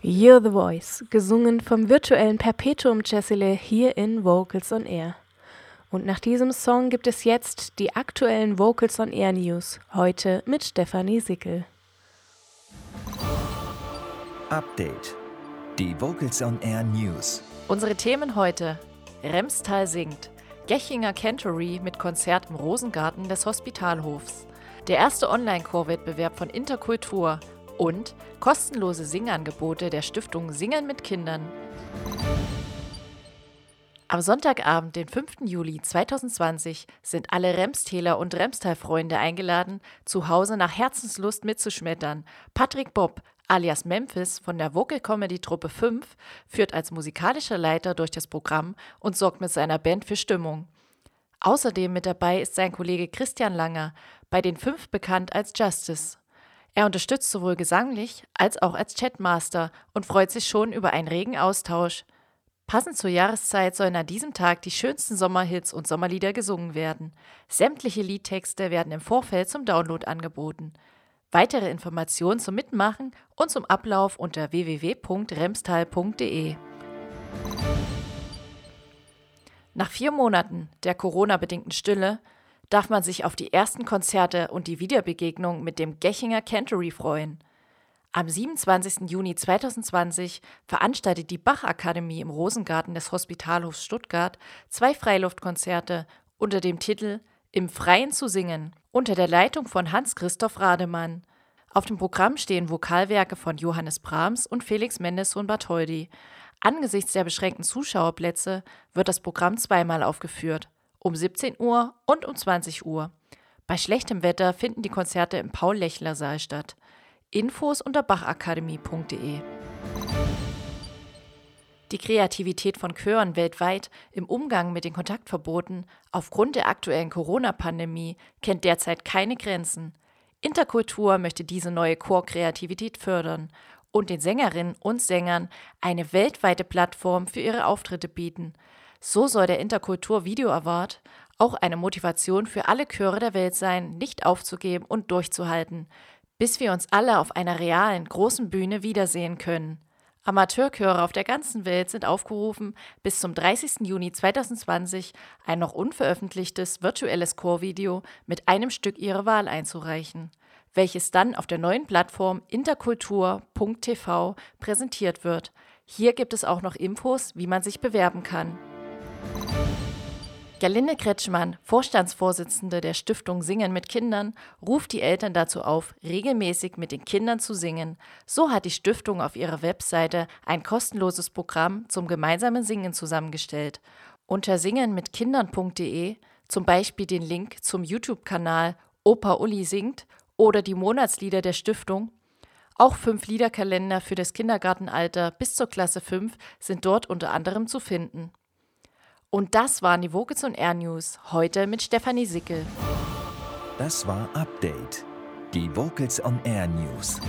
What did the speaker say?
You're the Voice, gesungen vom virtuellen Perpetuum Cecile hier in Vocals on Air. Und nach diesem Song gibt es jetzt die aktuellen Vocals on Air News, heute mit Stefanie Sickel. Update. Die Vocals on Air News. Unsere Themen heute: Remstal singt, Gechinger Cantory mit Konzert im Rosengarten des Hospitalhofs, der erste Online-Chorwettbewerb von Interkultur und kostenlose Singangebote der Stiftung Singen mit Kindern. Am Sonntagabend, den 5. Juli 2020, sind alle Remstäler und Remstal-Freunde eingeladen, zu Hause nach Herzenslust mitzuschmettern. Patrick Bob, alias Memphis von der Vocal Comedy Truppe 5, führt als musikalischer Leiter durch das Programm und sorgt mit seiner Band für Stimmung. Außerdem mit dabei ist sein Kollege Christian Langer, bei den fünf bekannt als Justice. Er unterstützt sowohl gesanglich als auch als Chatmaster und freut sich schon über einen regen Austausch. Passend zur Jahreszeit sollen an diesem Tag die schönsten Sommerhits und Sommerlieder gesungen werden. Sämtliche Liedtexte werden im Vorfeld zum Download angeboten. Weitere Informationen zum Mitmachen und zum Ablauf unter www.remstal.de. Nach vier Monaten der Corona-bedingten Stille darf man sich auf die ersten Konzerte und die Wiederbegegnung mit dem Gechinger Cantory freuen. Am 27. Juni 2020 veranstaltet die Bach-Akademie im Rosengarten des Hospitalhofs Stuttgart zwei Freiluftkonzerte unter dem Titel Im Freien zu singen unter der Leitung von Hans-Christoph Rademann. Auf dem Programm stehen Vokalwerke von Johannes Brahms und Felix Mendelssohn Bartholdy. Angesichts der beschränkten Zuschauerplätze wird das Programm zweimal aufgeführt um 17 Uhr und um 20 Uhr. Bei schlechtem Wetter finden die Konzerte im Paul-Lechler-Saal statt. Infos unter bachakademie.de. Die Kreativität von Chören weltweit im Umgang mit den Kontaktverboten aufgrund der aktuellen Corona-Pandemie kennt derzeit keine Grenzen. Interkultur möchte diese neue Chorkreativität fördern und den Sängerinnen und Sängern eine weltweite Plattform für ihre Auftritte bieten – so soll der Interkultur Video Award auch eine Motivation für alle Chöre der Welt sein, nicht aufzugeben und durchzuhalten, bis wir uns alle auf einer realen, großen Bühne wiedersehen können. Amateurchöre auf der ganzen Welt sind aufgerufen, bis zum 30. Juni 2020 ein noch unveröffentlichtes virtuelles Chorvideo mit einem Stück ihrer Wahl einzureichen, welches dann auf der neuen Plattform interkultur.tv präsentiert wird. Hier gibt es auch noch Infos, wie man sich bewerben kann. Gerlinde Kretschmann, Vorstandsvorsitzende der Stiftung Singen mit Kindern, ruft die Eltern dazu auf, regelmäßig mit den Kindern zu singen. So hat die Stiftung auf ihrer Webseite ein kostenloses Programm zum gemeinsamen Singen zusammengestellt. Unter singenmitkindern.de zum Beispiel den Link zum YouTube-Kanal Opa Uli singt oder die Monatslieder der Stiftung. Auch fünf Liederkalender für das Kindergartenalter bis zur Klasse 5 sind dort unter anderem zu finden. Und das waren die Vocals und Air News, heute mit Stefanie Sickel. Das war Update, die Vocals on Air News.